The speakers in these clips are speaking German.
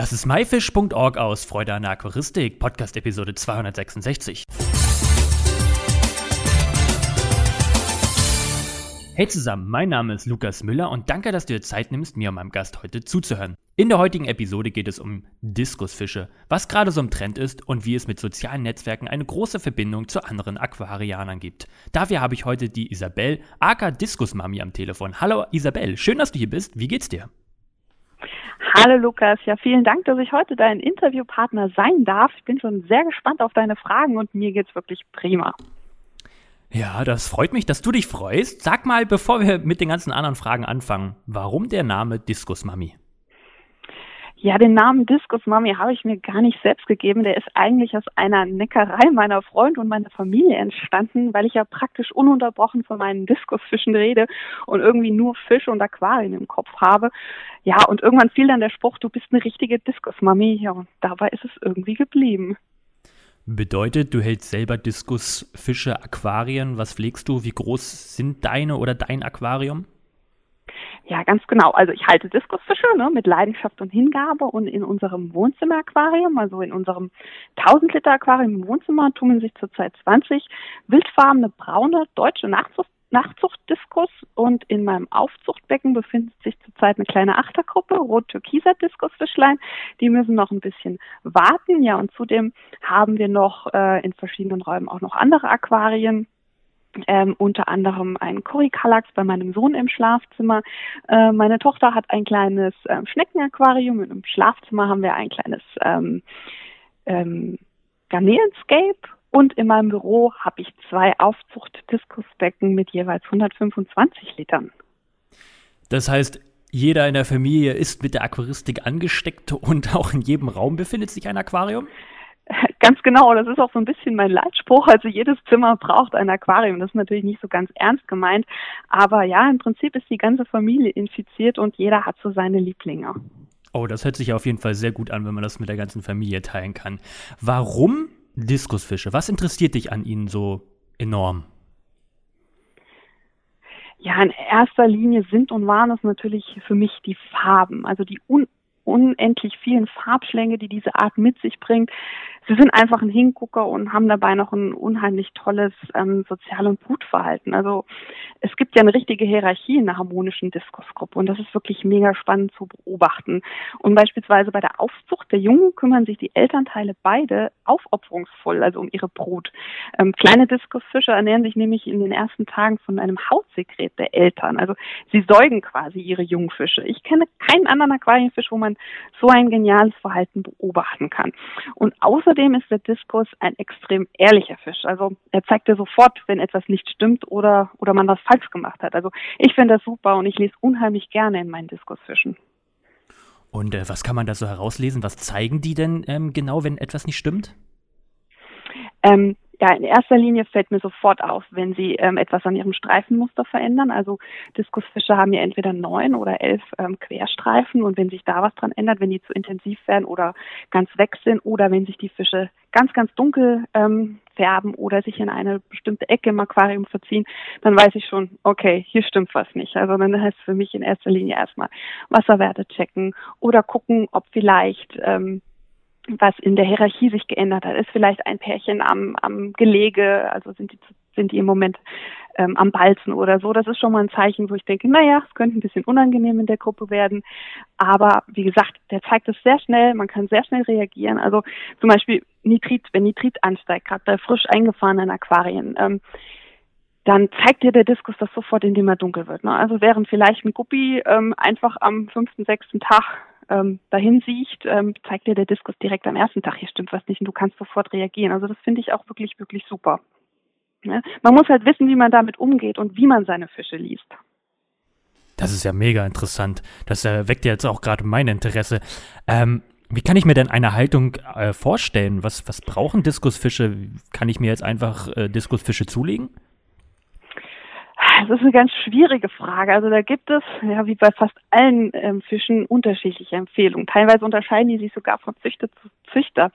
Das ist myfish.org aus Freude an der Aquaristik, Podcast Episode 266. Hey zusammen, mein Name ist Lukas Müller und danke, dass du dir Zeit nimmst, mir und meinem Gast heute zuzuhören. In der heutigen Episode geht es um Diskusfische, was gerade so im Trend ist und wie es mit sozialen Netzwerken eine große Verbindung zu anderen Aquarianern gibt. Dafür habe ich heute die Isabel, aka Diskusmami am Telefon. Hallo Isabel, schön, dass du hier bist. Wie geht's dir? Hallo Lukas, ja vielen Dank, dass ich heute dein Interviewpartner sein darf. Ich bin schon sehr gespannt auf deine Fragen und mir geht's wirklich prima. Ja, das freut mich, dass du dich freust. Sag mal, bevor wir mit den ganzen anderen Fragen anfangen, warum der Name Diskusmami? Ja, den Namen Diskus Mami habe ich mir gar nicht selbst gegeben. Der ist eigentlich aus einer Neckerei meiner Freunde und meiner Familie entstanden, weil ich ja praktisch ununterbrochen von meinen Diskusfischen rede und irgendwie nur Fische und Aquarien im Kopf habe. Ja, und irgendwann fiel dann der Spruch, du bist eine richtige Diskusmami. Ja, und dabei ist es irgendwie geblieben. Bedeutet, du hältst selber Diskusfische, Aquarien. Was pflegst du? Wie groß sind deine oder dein Aquarium? Ja, ganz genau. Also ich halte Diskusfische ne, mit Leidenschaft und Hingabe und in unserem Wohnzimmer-Aquarium, also in unserem 1000 Liter Aquarium im Wohnzimmer, tummeln sich zurzeit 20 wildfarbene braune deutsche Nachzucht Nachzuchtdiskus und in meinem Aufzuchtbecken befindet sich zurzeit eine kleine Achtergruppe, rot-türkiser Diskusfischlein. Die müssen noch ein bisschen warten. Ja, und zudem haben wir noch äh, in verschiedenen Räumen auch noch andere Aquarien ähm, unter anderem ein Currykalax bei meinem Sohn im Schlafzimmer. Äh, meine Tochter hat ein kleines ähm, Schneckenaquarium und im Schlafzimmer haben wir ein kleines ähm, ähm, Garnelenscape und in meinem Büro habe ich zwei Aufzucht-Diskusbecken mit jeweils 125 Litern. Das heißt, jeder in der Familie ist mit der Aquaristik angesteckt und auch in jedem Raum befindet sich ein Aquarium? Ganz genau, das ist auch so ein bisschen mein Leitspruch. Also jedes Zimmer braucht ein Aquarium. Das ist natürlich nicht so ganz ernst gemeint. Aber ja, im Prinzip ist die ganze Familie infiziert und jeder hat so seine Lieblinge. Oh, das hört sich auf jeden Fall sehr gut an, wenn man das mit der ganzen Familie teilen kann. Warum Diskusfische? Was interessiert dich an ihnen so enorm? Ja, in erster Linie sind und waren es natürlich für mich die Farben, also die un unendlich vielen Farbschlänge, die diese Art mit sich bringt. Sie sind einfach ein Hingucker und haben dabei noch ein unheimlich tolles ähm, Sozial- und Brutverhalten. Also es gibt ja eine richtige Hierarchie in der harmonischen Diskursgruppe und das ist wirklich mega spannend zu beobachten. Und beispielsweise bei der Aufzucht der Jungen kümmern sich die Elternteile beide aufopferungsvoll, also um ihre Brut. Ähm, kleine Diskursfische ernähren sich nämlich in den ersten Tagen von einem Hautsekret der Eltern. Also sie säugen quasi ihre Jungfische. Ich kenne keinen anderen Aquarienfisch, wo man so ein geniales Verhalten beobachten kann. Und außerdem ist der Diskus ein extrem ehrlicher Fisch. Also er zeigt dir sofort, wenn etwas nicht stimmt oder, oder man was falsch gemacht hat. Also ich finde das super und ich lese unheimlich gerne in meinen Diskusfischen. Und äh, was kann man da so herauslesen? Was zeigen die denn ähm, genau, wenn etwas nicht stimmt? Ähm, ja, in erster Linie fällt mir sofort auf, wenn Sie ähm, etwas an Ihrem Streifenmuster verändern. Also Diskusfische haben ja entweder neun oder elf ähm, Querstreifen und wenn sich da was dran ändert, wenn die zu intensiv werden oder ganz weg sind oder wenn sich die Fische ganz, ganz dunkel ähm, färben oder sich in eine bestimmte Ecke im Aquarium verziehen, dann weiß ich schon, okay, hier stimmt was nicht. Also dann heißt für mich in erster Linie erstmal Wasserwerte checken oder gucken, ob vielleicht ähm, was in der Hierarchie sich geändert hat. Ist vielleicht ein Pärchen am, am Gelege, also sind die, sind die im Moment ähm, am Balzen oder so. Das ist schon mal ein Zeichen, wo ich denke, naja, es könnte ein bisschen unangenehm in der Gruppe werden. Aber wie gesagt, der zeigt es sehr schnell, man kann sehr schnell reagieren. Also zum Beispiel Nitrit, wenn Nitrit ansteigt, gerade bei frisch eingefahrenen Aquarien, ähm, dann zeigt dir der Diskus das sofort, indem er dunkel wird. Ne? Also während vielleicht ein Guppi ähm, einfach am fünften, sechsten Tag ähm, dahin sieht, ähm, zeigt dir der Diskus direkt am ersten Tag, hier stimmt was nicht und du kannst sofort reagieren. Also das finde ich auch wirklich, wirklich super. Ja? Man muss halt wissen, wie man damit umgeht und wie man seine Fische liest. Das ist ja mega interessant. Das äh, weckt ja jetzt auch gerade mein Interesse. Ähm, wie kann ich mir denn eine Haltung äh, vorstellen? Was, was brauchen Diskusfische? Kann ich mir jetzt einfach äh, Diskusfische zulegen? Das ist eine ganz schwierige Frage. Also da gibt es, ja, wie bei fast allen ähm, Fischen, unterschiedliche Empfehlungen. Teilweise unterscheiden die sich sogar von Züchter zu Züchter.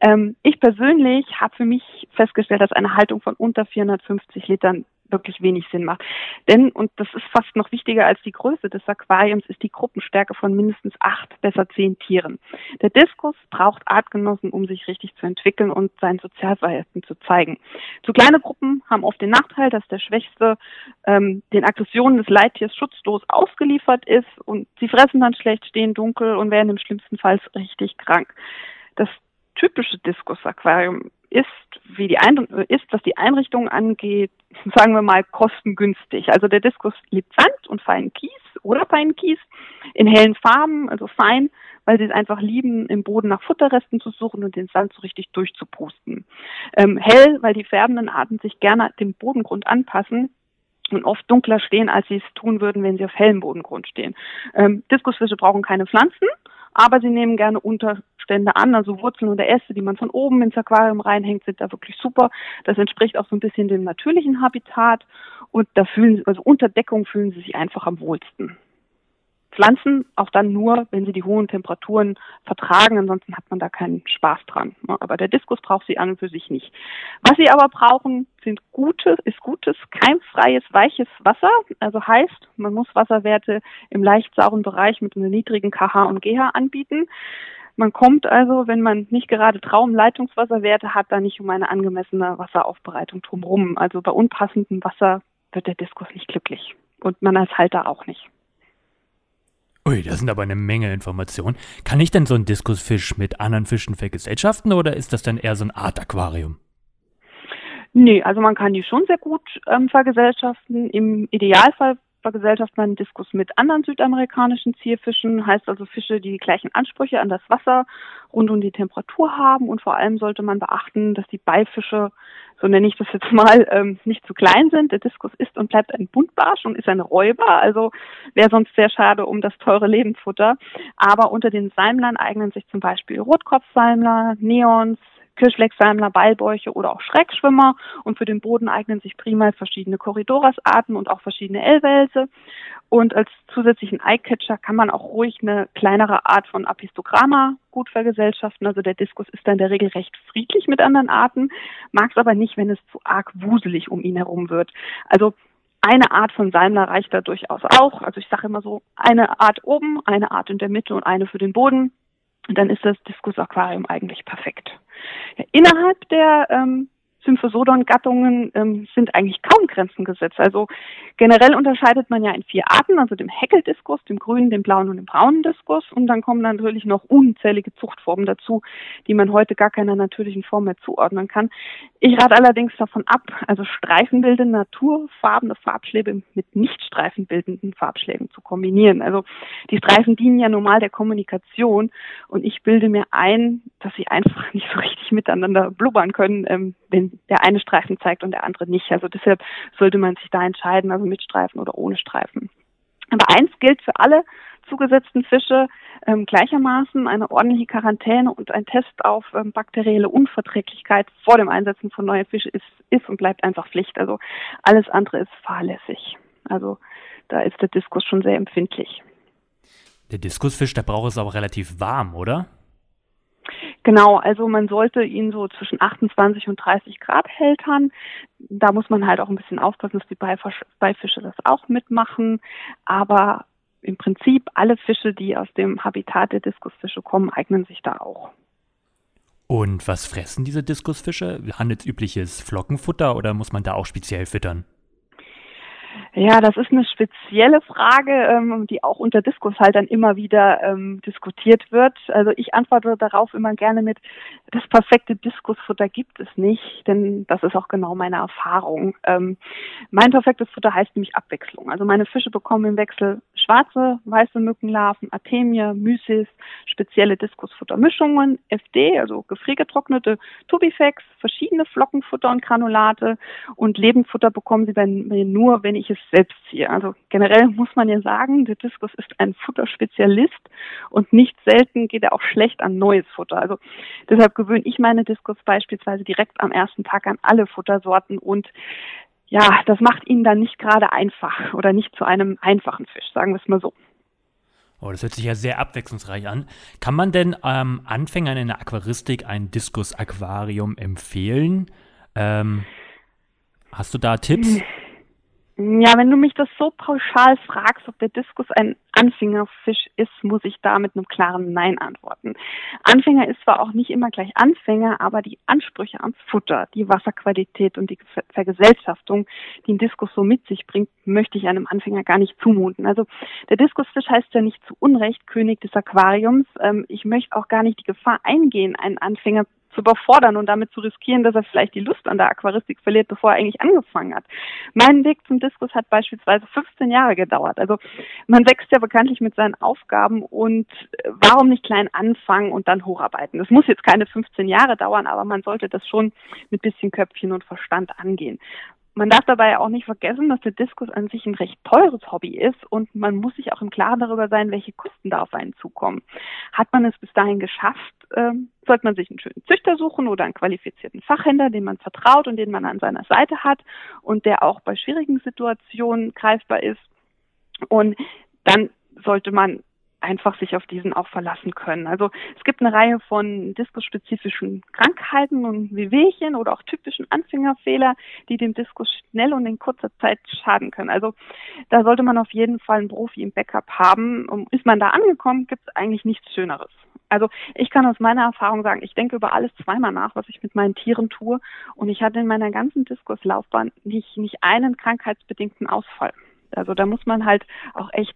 Ähm, ich persönlich habe für mich festgestellt, dass eine Haltung von unter 450 Litern wirklich wenig Sinn macht. Denn, und das ist fast noch wichtiger als die Größe des Aquariums, ist die Gruppenstärke von mindestens acht, besser zehn Tieren. Der Diskus braucht Artgenossen, um sich richtig zu entwickeln und sein Sozialverhalten zu zeigen. Zu kleine Gruppen haben oft den Nachteil, dass der Schwächste ähm, den Aggressionen des Leittiers schutzlos ausgeliefert ist und sie fressen dann schlecht, stehen dunkel und werden im schlimmsten Fall richtig krank. Das typische Diskus-Aquarium ist, wie die Ein ist, was die Einrichtung angeht, sagen wir mal, kostengünstig. Also der Diskus liebt Sand und feinen Kies oder feinen Kies in hellen Farben, also fein, weil sie es einfach lieben, im Boden nach Futterresten zu suchen und den Sand so richtig durchzupusten. Ähm, hell, weil die färbenden Arten sich gerne dem Bodengrund anpassen und oft dunkler stehen, als sie es tun würden, wenn sie auf hellem Bodengrund stehen. Ähm, Diskusfische brauchen keine Pflanzen, aber sie nehmen gerne Unterstände an, also Wurzeln oder Äste, die man von oben ins Aquarium reinhängt, sind da wirklich super. Das entspricht auch so ein bisschen dem natürlichen Habitat und da fühlen, also unter Deckung fühlen sie sich einfach am wohlsten. Pflanzen auch dann nur, wenn sie die hohen Temperaturen vertragen, ansonsten hat man da keinen Spaß dran. Ne? Aber der Diskus braucht sie an und für sich nicht. Was sie aber brauchen, sind gute, ist gutes, keimfreies, weiches Wasser. Also heißt, man muss Wasserwerte im leicht sauren Bereich mit einem niedrigen KH und GH anbieten. Man kommt also, wenn man nicht gerade Traumleitungswasserwerte hat, da nicht um eine angemessene Wasseraufbereitung drumherum. Also bei unpassendem Wasser wird der Diskus nicht glücklich und man als Halter auch nicht. Ui, das sind aber eine Menge Informationen. Kann ich denn so einen Diskusfisch mit anderen Fischen vergesellschaften oder ist das dann eher so ein Art Aquarium? Nee, also man kann die schon sehr gut ähm, vergesellschaften. Im Idealfall vergesellschaftet man Diskus mit anderen südamerikanischen Zierfischen, heißt also Fische, die die gleichen Ansprüche an das Wasser rund um die Temperatur haben und vor allem sollte man beachten, dass die Beifische, so nenne ich das jetzt mal, ähm, nicht zu klein sind. Der Diskus ist und bleibt ein Buntbarsch und ist ein Räuber, also wäre sonst sehr schade um das teure Lebensfutter. Aber unter den Salmlern eignen sich zum Beispiel Rotkopfsalmler, Neons, Kirschlecksalmler, Ballbäuche oder auch Schreckschwimmer. Und für den Boden eignen sich prima verschiedene Corridorasarten und auch verschiedene L-Wälse. Und als zusätzlichen Eyecatcher kann man auch ruhig eine kleinere Art von Apistogramma gut vergesellschaften. Also der Diskus ist da in der Regel recht friedlich mit anderen Arten, mag es aber nicht, wenn es zu arg wuselig um ihn herum wird. Also eine Art von Salmler reicht da durchaus auch. Also ich sage immer so, eine Art oben, eine Art in der Mitte und eine für den Boden. Dann ist das Diskus-Aquarium eigentlich perfekt. Ja, innerhalb der ähm, Symphosodon-Gattungen ähm, sind eigentlich kaum Grenzen gesetzt. Also generell unterscheidet man ja in vier Arten, also dem Heckeldiskus, dem grünen, dem blauen und dem braunen Diskus. Und dann kommen natürlich noch unzählige Zuchtformen dazu, die man heute gar keiner natürlichen Form mehr zuordnen kann. Ich rate allerdings davon ab, also streifenbildende naturfarbene Farbschläge mit nicht streifenbildenden Farbschlägen zu kombinieren. Also die Streifen dienen ja normal der Kommunikation und ich bilde mir ein, dass sie einfach nicht so richtig miteinander blubbern können, ähm, wenn der eine Streifen zeigt und der andere nicht. Also deshalb sollte man sich da entscheiden, also mit Streifen oder ohne Streifen. Aber eins gilt für alle zugesetzten Fische ähm, gleichermaßen eine ordentliche Quarantäne und ein Test auf ähm, bakterielle Unverträglichkeit vor dem Einsetzen von neuen Fischen ist, ist und bleibt einfach Pflicht. Also alles andere ist fahrlässig. Also da ist der Diskus schon sehr empfindlich. Der Diskusfisch, der braucht es aber relativ warm, oder? Genau, also man sollte ihn so zwischen 28 und 30 Grad hältern. Da muss man halt auch ein bisschen aufpassen, dass die Beifische das auch mitmachen. Aber im Prinzip alle Fische, die aus dem Habitat der Diskusfische kommen, eignen sich da auch. Und was fressen diese Diskusfische? Handelsübliches Flockenfutter oder muss man da auch speziell füttern? Ja, das ist eine spezielle Frage, ähm, die auch unter Diskus halt dann immer wieder ähm, diskutiert wird. Also ich antworte darauf immer gerne mit, das perfekte Diskusfutter gibt es nicht, denn das ist auch genau meine Erfahrung. Ähm, mein perfektes Futter heißt nämlich Abwechslung. Also meine Fische bekommen im Wechsel schwarze, weiße Mückenlarven, Artemie, Mysis, spezielle Diskusfuttermischungen, FD, also gefriergetrocknete Tubifex, verschiedene Flockenfutter und Granulate und Lebendfutter bekommen sie dann nur, wenn ich es selbst ziehe. Also generell muss man ja sagen, der Diskus ist ein Futterspezialist und nicht selten geht er auch schlecht an neues Futter. Also deshalb gewöhne ich meine Diskus beispielsweise direkt am ersten Tag an alle Futtersorten und ja, das macht ihn dann nicht gerade einfach oder nicht zu einem einfachen Fisch, sagen wir es mal so. Oh, das hört sich ja sehr abwechslungsreich an. Kann man denn ähm, Anfängern in der Aquaristik ein Diskus-Aquarium empfehlen? Ähm, hast du da Tipps? Ja, wenn du mich das so pauschal fragst, ob der Diskus ein Anfängerfisch ist, muss ich da mit einem klaren Nein antworten. Anfänger ist zwar auch nicht immer gleich Anfänger, aber die Ansprüche ans Futter, die Wasserqualität und die Vergesellschaftung, die ein Diskus so mit sich bringt, möchte ich einem Anfänger gar nicht zumuten. Also der Diskusfisch heißt ja nicht zu Unrecht König des Aquariums. Ähm, ich möchte auch gar nicht die Gefahr eingehen, einen Anfänger zu überfordern und damit zu riskieren, dass er vielleicht die Lust an der Aquaristik verliert, bevor er eigentlich angefangen hat. Mein Weg zum Diskus hat beispielsweise 15 Jahre gedauert. Also man wächst ja bekanntlich mit seinen Aufgaben und äh, warum nicht klein anfangen und dann hocharbeiten? Das muss jetzt keine 15 Jahre dauern, aber man sollte das schon mit bisschen Köpfchen und Verstand angehen. Man darf dabei auch nicht vergessen, dass der Diskus an sich ein recht teures Hobby ist und man muss sich auch im Klaren darüber sein, welche Kosten da auf einen zukommen. Hat man es bis dahin geschafft, äh, sollte man sich einen schönen Züchter suchen oder einen qualifizierten Fachhändler, den man vertraut und den man an seiner Seite hat und der auch bei schwierigen Situationen greifbar ist. Und dann sollte man einfach sich auf diesen auch verlassen können. Also es gibt eine Reihe von diskusspezifischen Krankheiten und Wehwehchen oder auch typischen Anfängerfehler, die dem Diskus schnell und in kurzer Zeit schaden können. Also da sollte man auf jeden Fall einen Profi im Backup haben. Und ist man da angekommen, gibt es eigentlich nichts Schöneres. Also ich kann aus meiner Erfahrung sagen, ich denke über alles zweimal nach, was ich mit meinen Tieren tue. Und ich hatte in meiner ganzen Diskuslaufbahn nicht, nicht einen krankheitsbedingten Ausfall. Also da muss man halt auch echt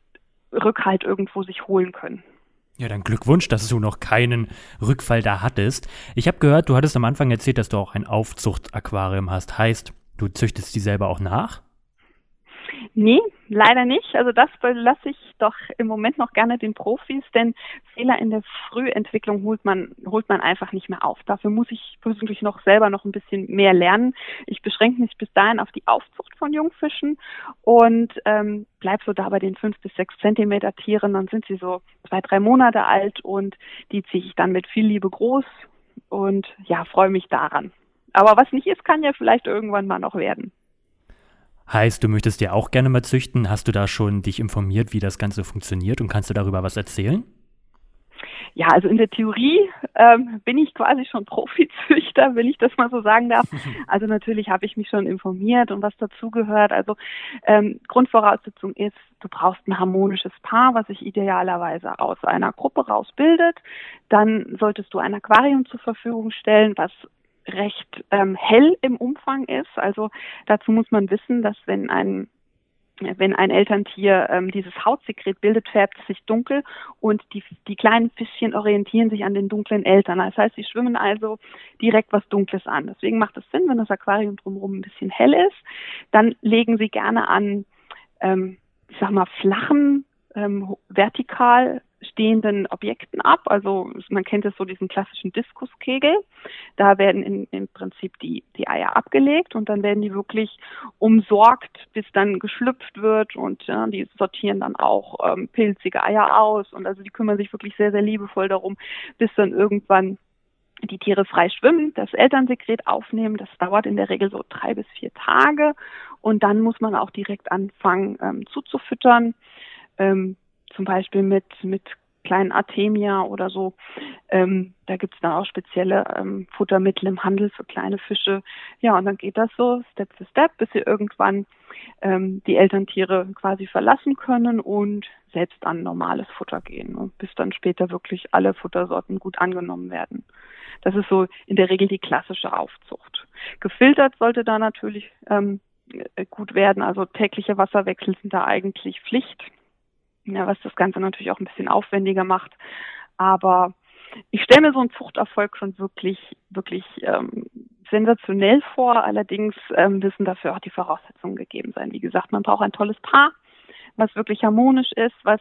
Rückhalt irgendwo sich holen können. Ja, dann Glückwunsch, dass du noch keinen Rückfall da hattest. Ich habe gehört, du hattest am Anfang erzählt, dass du auch ein Aufzuchtaquarium hast. Heißt, du züchtest die selber auch nach? Nee, leider nicht. Also das lasse ich doch im Moment noch gerne den Profis, denn Fehler in der Frühentwicklung holt man, holt man einfach nicht mehr auf. Dafür muss ich persönlich noch selber noch ein bisschen mehr lernen. Ich beschränke mich bis dahin auf die Aufzucht von Jungfischen und ähm, bleib so da bei den fünf bis sechs Zentimeter Tieren. Dann sind sie so zwei, drei Monate alt und die ziehe ich dann mit viel Liebe groß und ja, freue mich daran. Aber was nicht ist, kann ja vielleicht irgendwann mal noch werden. Heißt, du möchtest ja auch gerne mal züchten. Hast du da schon dich informiert, wie das Ganze funktioniert und kannst du darüber was erzählen? Ja, also in der Theorie ähm, bin ich quasi schon Profizüchter, wenn ich das mal so sagen darf. Also natürlich habe ich mich schon informiert und was dazugehört. Also ähm, Grundvoraussetzung ist, du brauchst ein harmonisches Paar, was sich idealerweise aus einer Gruppe rausbildet. Dann solltest du ein Aquarium zur Verfügung stellen, was recht ähm, hell im Umfang ist. Also dazu muss man wissen, dass wenn ein wenn ein Elterntier ähm, dieses Hautsekret bildet, färbt es sich dunkel und die, die kleinen Fischchen orientieren sich an den dunklen Eltern. Das heißt, sie schwimmen also direkt was Dunkles an. Deswegen macht es Sinn, wenn das Aquarium drumherum ein bisschen hell ist, dann legen sie gerne an, ähm, ich sag mal, flachen, ähm, vertikal stehenden Objekten ab. Also man kennt es so diesen klassischen Diskuskegel. Da werden in, im Prinzip die, die Eier abgelegt und dann werden die wirklich umsorgt, bis dann geschlüpft wird und ja, die sortieren dann auch ähm, pilzige Eier aus und also die kümmern sich wirklich sehr, sehr liebevoll darum, bis dann irgendwann die Tiere frei schwimmen, das Elternsekret aufnehmen. Das dauert in der Regel so drei bis vier Tage und dann muss man auch direkt anfangen ähm, zuzufüttern. Ähm, zum Beispiel mit, mit kleinen Artemia oder so. Ähm, da gibt's dann auch spezielle ähm, Futtermittel im Handel für kleine Fische. Ja, und dann geht das so Step für Step, bis sie irgendwann ähm, die Elterntiere quasi verlassen können und selbst an normales Futter gehen und bis dann später wirklich alle Futtersorten gut angenommen werden. Das ist so in der Regel die klassische Aufzucht. Gefiltert sollte da natürlich ähm, gut werden. Also tägliche Wasserwechsel sind da eigentlich Pflicht ja, was das Ganze natürlich auch ein bisschen aufwendiger macht. Aber ich stelle mir so einen Zuchterfolg schon wirklich, wirklich ähm, sensationell vor. Allerdings ähm, müssen dafür auch die Voraussetzungen gegeben sein. Wie gesagt, man braucht ein tolles Paar, was wirklich harmonisch ist, was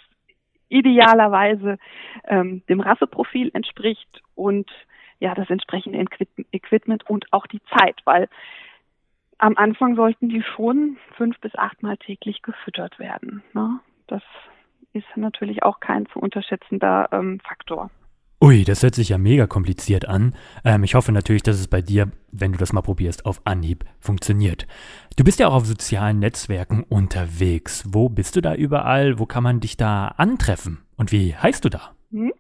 idealerweise ähm, dem Rasseprofil entspricht und ja, das entsprechende Equipment und auch die Zeit, weil am Anfang sollten die schon fünf bis achtmal täglich gefüttert werden. Ne? Das ist natürlich auch kein zu unterschätzender ähm, Faktor. Ui, das hört sich ja mega kompliziert an. Ähm, ich hoffe natürlich, dass es bei dir, wenn du das mal probierst, auf Anhieb funktioniert. Du bist ja auch auf sozialen Netzwerken unterwegs. Wo bist du da überall? Wo kann man dich da antreffen? Und wie heißt du da? Hm.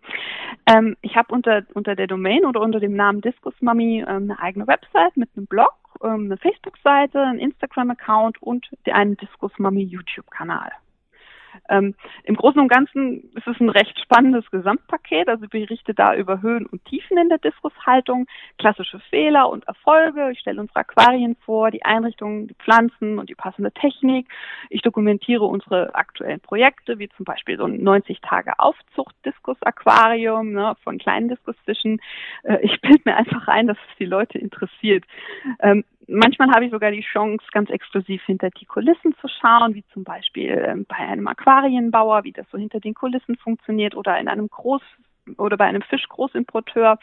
Ähm, ich habe unter, unter der Domain oder unter dem Namen Diskus Mami ähm, eine eigene Website mit einem Blog, ähm, eine Facebook-Seite, einen Instagram-Account und einen Diskus Mami YouTube-Kanal. Ähm, Im Großen und Ganzen ist es ein recht spannendes Gesamtpaket. Also ich berichte da über Höhen und Tiefen in der Diskushaltung, klassische Fehler und Erfolge. Ich stelle unsere Aquarien vor, die Einrichtungen, die Pflanzen und die passende Technik. Ich dokumentiere unsere aktuellen Projekte, wie zum Beispiel so ein 90 Tage Aufzucht Diskus Aquarium ne, von kleinen Diskusfischen. Äh, ich bilde mir einfach ein, dass es die Leute interessiert. Ähm, manchmal habe ich sogar die Chance, ganz exklusiv hinter die Kulissen zu schauen, wie zum Beispiel ähm, bei einem Aquarienbauer, wie das so hinter den Kulissen funktioniert oder in einem Groß oder bei einem Fischgroßimporteur.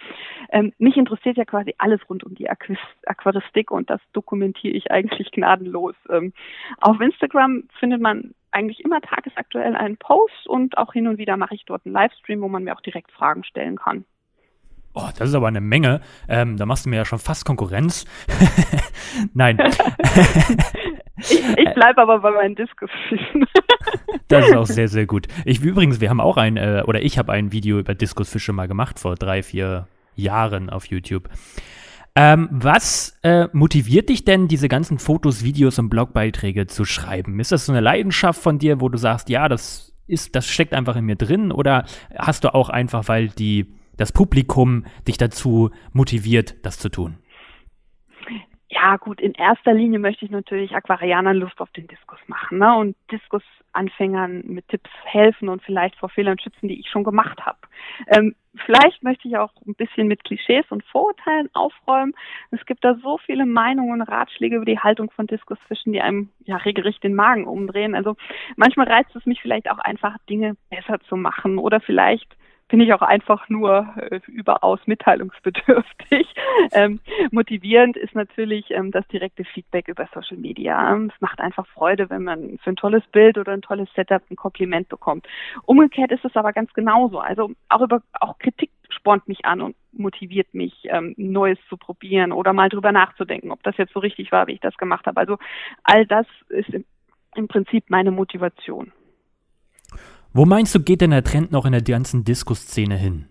Ähm, mich interessiert ja quasi alles rund um die Aquaristik und das dokumentiere ich eigentlich gnadenlos. Ähm, auf Instagram findet man eigentlich immer tagesaktuell einen Post und auch hin und wieder mache ich dort einen Livestream, wo man mir auch direkt Fragen stellen kann. Oh, das ist aber eine Menge. Ähm, da machst du mir ja schon fast Konkurrenz. Nein. ich, ich bleibe aber bei meinen Diskusfischen. das ist auch sehr, sehr gut. Ich übrigens, wir haben auch ein, äh, oder ich habe ein Video über Diskusfische mal gemacht vor drei, vier Jahren auf YouTube. Ähm, was äh, motiviert dich denn, diese ganzen Fotos, Videos und Blogbeiträge zu schreiben? Ist das so eine Leidenschaft von dir, wo du sagst, ja, das ist, das steckt einfach in mir drin, oder hast du auch einfach, weil die das Publikum dich dazu motiviert, das zu tun? Ja, gut, in erster Linie möchte ich natürlich Aquarianern Lust auf den Diskus machen ne? und Diskus-Anfängern mit Tipps helfen und vielleicht vor Fehlern schützen, die ich schon gemacht habe. Ähm, vielleicht möchte ich auch ein bisschen mit Klischees und Vorurteilen aufräumen. Es gibt da so viele Meinungen und Ratschläge über die Haltung von Diskusfischen, die einem ja regelrecht den Magen umdrehen. Also manchmal reizt es mich vielleicht auch einfach, Dinge besser zu machen oder vielleicht bin ich auch einfach nur äh, überaus mitteilungsbedürftig. Ähm, motivierend ist natürlich ähm, das direkte Feedback über Social Media. Es macht einfach Freude, wenn man für ein tolles Bild oder ein tolles Setup ein Kompliment bekommt. Umgekehrt ist es aber ganz genauso. Also auch über auch Kritik spornt mich an und motiviert mich, ähm, Neues zu probieren oder mal drüber nachzudenken, ob das jetzt so richtig war, wie ich das gemacht habe. Also all das ist im, im Prinzip meine Motivation. Wo meinst du, geht denn der Trend noch in der ganzen Disco-Szene hin?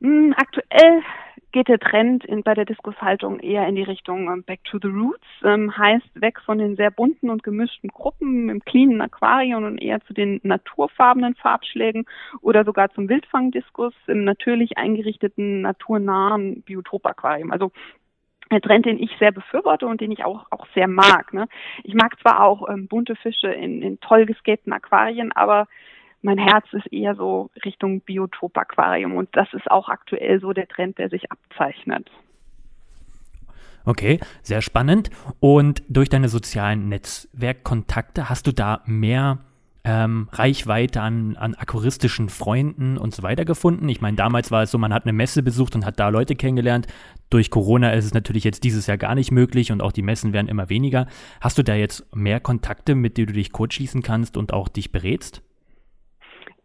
Hm, aktuell geht der Trend in, bei der Diskushaltung eher in die Richtung ähm, Back to the Roots, ähm, heißt weg von den sehr bunten und gemischten Gruppen im cleanen Aquarium und eher zu den naturfarbenen Farbschlägen oder sogar zum Wildfangdiskus im natürlich eingerichteten, naturnahen Biotop-Aquarium. Also ein Trend, den ich sehr befürworte und den ich auch, auch sehr mag. Ne? Ich mag zwar auch ähm, bunte Fische in, in toll gescapten Aquarien, aber mein Herz ist eher so Richtung Biotop-Aquarium und das ist auch aktuell so der Trend, der sich abzeichnet. Okay, sehr spannend. Und durch deine sozialen Netzwerkkontakte hast du da mehr ähm, Reichweite an, an aquaristischen Freunden und so weiter gefunden. Ich meine, damals war es so, man hat eine Messe besucht und hat da Leute kennengelernt. Durch Corona ist es natürlich jetzt dieses Jahr gar nicht möglich und auch die Messen werden immer weniger. Hast du da jetzt mehr Kontakte, mit denen du dich kurz schließen kannst und auch dich berätst?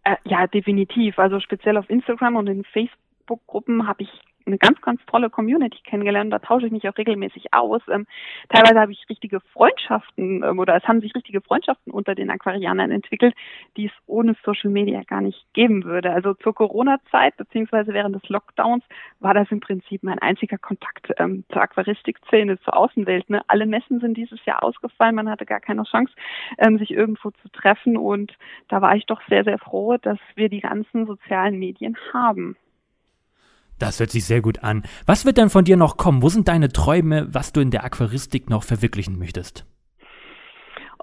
Äh, ja, definitiv. Also speziell auf Instagram und in Facebook-Gruppen habe ich eine ganz, ganz tolle Community kennengelernt. Da tausche ich mich auch regelmäßig aus. Ähm, teilweise habe ich richtige Freundschaften ähm, oder es haben sich richtige Freundschaften unter den Aquarianern entwickelt, die es ohne Social Media gar nicht geben würde. Also zur Corona-Zeit beziehungsweise während des Lockdowns war das im Prinzip mein einziger Kontakt ähm, zur Aquaristik-Szene, zur Außenwelt. Ne? Alle Messen sind dieses Jahr ausgefallen. Man hatte gar keine Chance, ähm, sich irgendwo zu treffen. Und da war ich doch sehr, sehr froh, dass wir die ganzen sozialen Medien haben. Das hört sich sehr gut an. Was wird denn von dir noch kommen? Wo sind deine Träume, was du in der Aquaristik noch verwirklichen möchtest?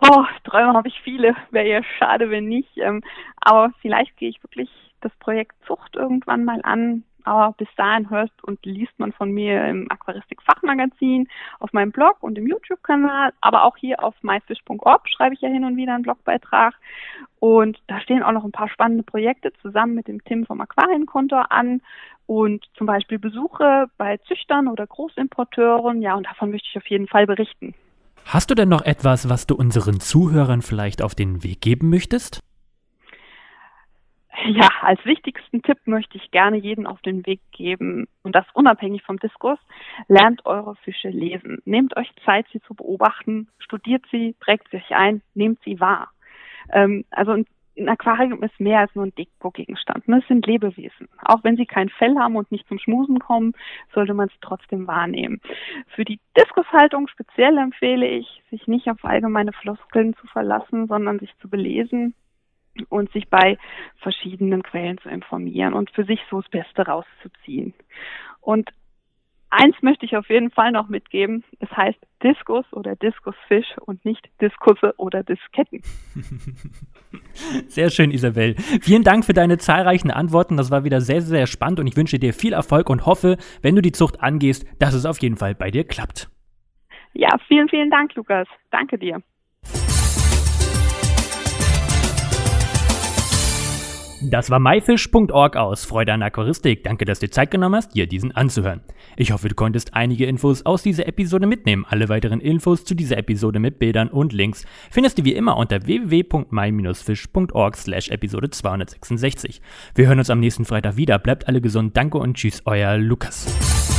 Oh, Träume habe ich viele. Wäre ja schade, wenn nicht. Ähm, aber vielleicht gehe ich wirklich das Projekt Zucht irgendwann mal an. Aber bis dahin hörst und liest man von mir im Aquaristik-Fachmagazin, auf meinem Blog und im YouTube-Kanal, aber auch hier auf myfish.org schreibe ich ja hin und wieder einen Blogbeitrag. Und da stehen auch noch ein paar spannende Projekte zusammen mit dem Tim vom Aquarienkonto an und zum Beispiel Besuche bei Züchtern oder Großimporteuren. Ja, und davon möchte ich auf jeden Fall berichten. Hast du denn noch etwas, was du unseren Zuhörern vielleicht auf den Weg geben möchtest? Ja, als wichtigsten Tipp möchte ich gerne jeden auf den Weg geben und das unabhängig vom Diskurs. Lernt eure Fische lesen. Nehmt euch Zeit, sie zu beobachten, studiert sie, prägt sie euch ein, nehmt sie wahr. Ähm, also ein Aquarium ist mehr als nur ein Deko-Gegenstand. Es sind Lebewesen. Auch wenn sie kein Fell haben und nicht zum Schmusen kommen, sollte man es trotzdem wahrnehmen. Für die Diskushaltung speziell empfehle ich, sich nicht auf allgemeine Floskeln zu verlassen, sondern sich zu belesen und sich bei verschiedenen Quellen zu informieren und für sich so das Beste rauszuziehen. Und eins möchte ich auf jeden Fall noch mitgeben. Es heißt Diskus oder Diskusfisch und nicht Diskusse oder Disketten. Sehr schön, Isabel. Vielen Dank für deine zahlreichen Antworten. Das war wieder sehr, sehr spannend und ich wünsche dir viel Erfolg und hoffe, wenn du die Zucht angehst, dass es auf jeden Fall bei dir klappt. Ja, vielen, vielen Dank, Lukas. Danke dir. Das war myfish.org aus Freude an Aquaristik. Danke, dass du dir Zeit genommen hast, dir diesen anzuhören. Ich hoffe, du konntest einige Infos aus dieser Episode mitnehmen. Alle weiteren Infos zu dieser Episode mit Bildern und Links findest du wie immer unter www.my-fish.org slash Episode 266. Wir hören uns am nächsten Freitag wieder. Bleibt alle gesund. Danke und tschüss, euer Lukas.